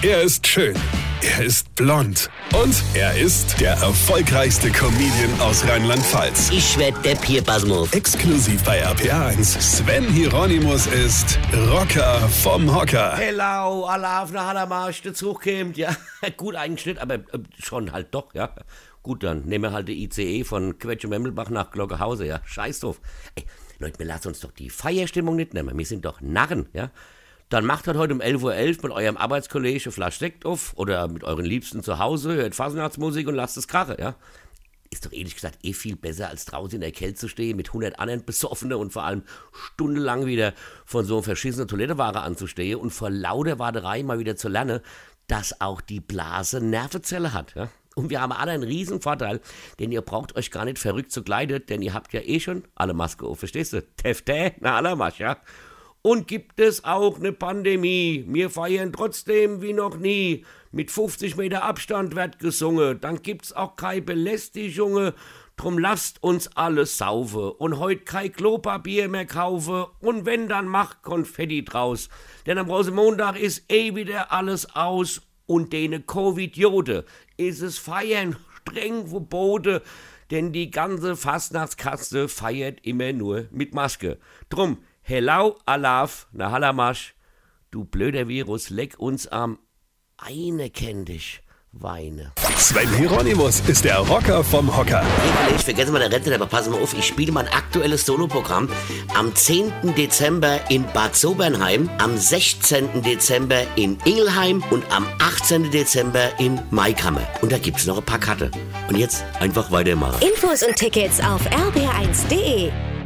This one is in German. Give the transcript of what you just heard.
Er ist schön. Er ist blond. Und er ist der erfolgreichste Comedian aus Rheinland-Pfalz. Ich werd der Pierpasmus. Exklusiv bei RPA1. Sven Hieronymus ist Rocker vom Hocker. Hello, Allah auf eine Hallermarsch, der Zug kommt, ja. Gut eingeschnitten, aber äh, schon halt doch, ja. Gut, dann nehmen wir halt die ICE von Quetsch-Memmelbach nach Glockehause, ja. Scheiß drauf. Ey, Leute, wir lassen uns doch die Feierstimmung nicht nehmen. Wir sind doch Narren, ja. Dann macht halt heute um 11.11 Uhr mit eurem Arbeitskollege Flasch Sekt auf oder mit euren Liebsten zu Hause, hört Fasnachtsmusik und lasst es krachen, ja. Ist doch ehrlich gesagt eh viel besser, als draußen in der Kälte zu stehen mit 100 anderen Besoffene und vor allem stundenlang wieder von so einem verschissenen Toiletteware anzustehen und vor lauter Warterei mal wieder zu lernen, dass auch die Blase Nervenzelle hat, ja. Und wir haben alle einen riesen Vorteil, denn ihr braucht euch gar nicht verrückt zu kleiden, denn ihr habt ja eh schon alle Maske auf, verstehst du? Tefte, na aller Masch, ja. Und gibt es auch eine Pandemie? Wir feiern trotzdem wie noch nie. Mit 50 Meter Abstand wird gesungen. Dann gibt's auch keine Belästigungen. Drum lasst uns alles saufe und heut kein Klopapier mehr kaufe und wenn, dann macht Konfetti draus. Denn am Rosenmontag ist eh wieder alles aus und dene Covid-Jode ist es feiern streng verboten, denn die ganze Fastnachtskaste feiert immer nur mit Maske. Drum, hello, alaf, na halamasch, du blöder Virus, leck uns am eine kenn dich, Weine. Sven Hieronymus ist der Rocker vom Hocker. Hey, ich vergesse mal der Rente, aber pass mal auf, ich spiele mein aktuelles Soloprogramm am 10. Dezember in Bad Sobernheim, am 16. Dezember in Ingelheim und am 18. Dezember in Maikammer. Und da gibt's noch ein paar Karte. Und jetzt einfach weitermachen. Infos und Tickets auf rb1.de.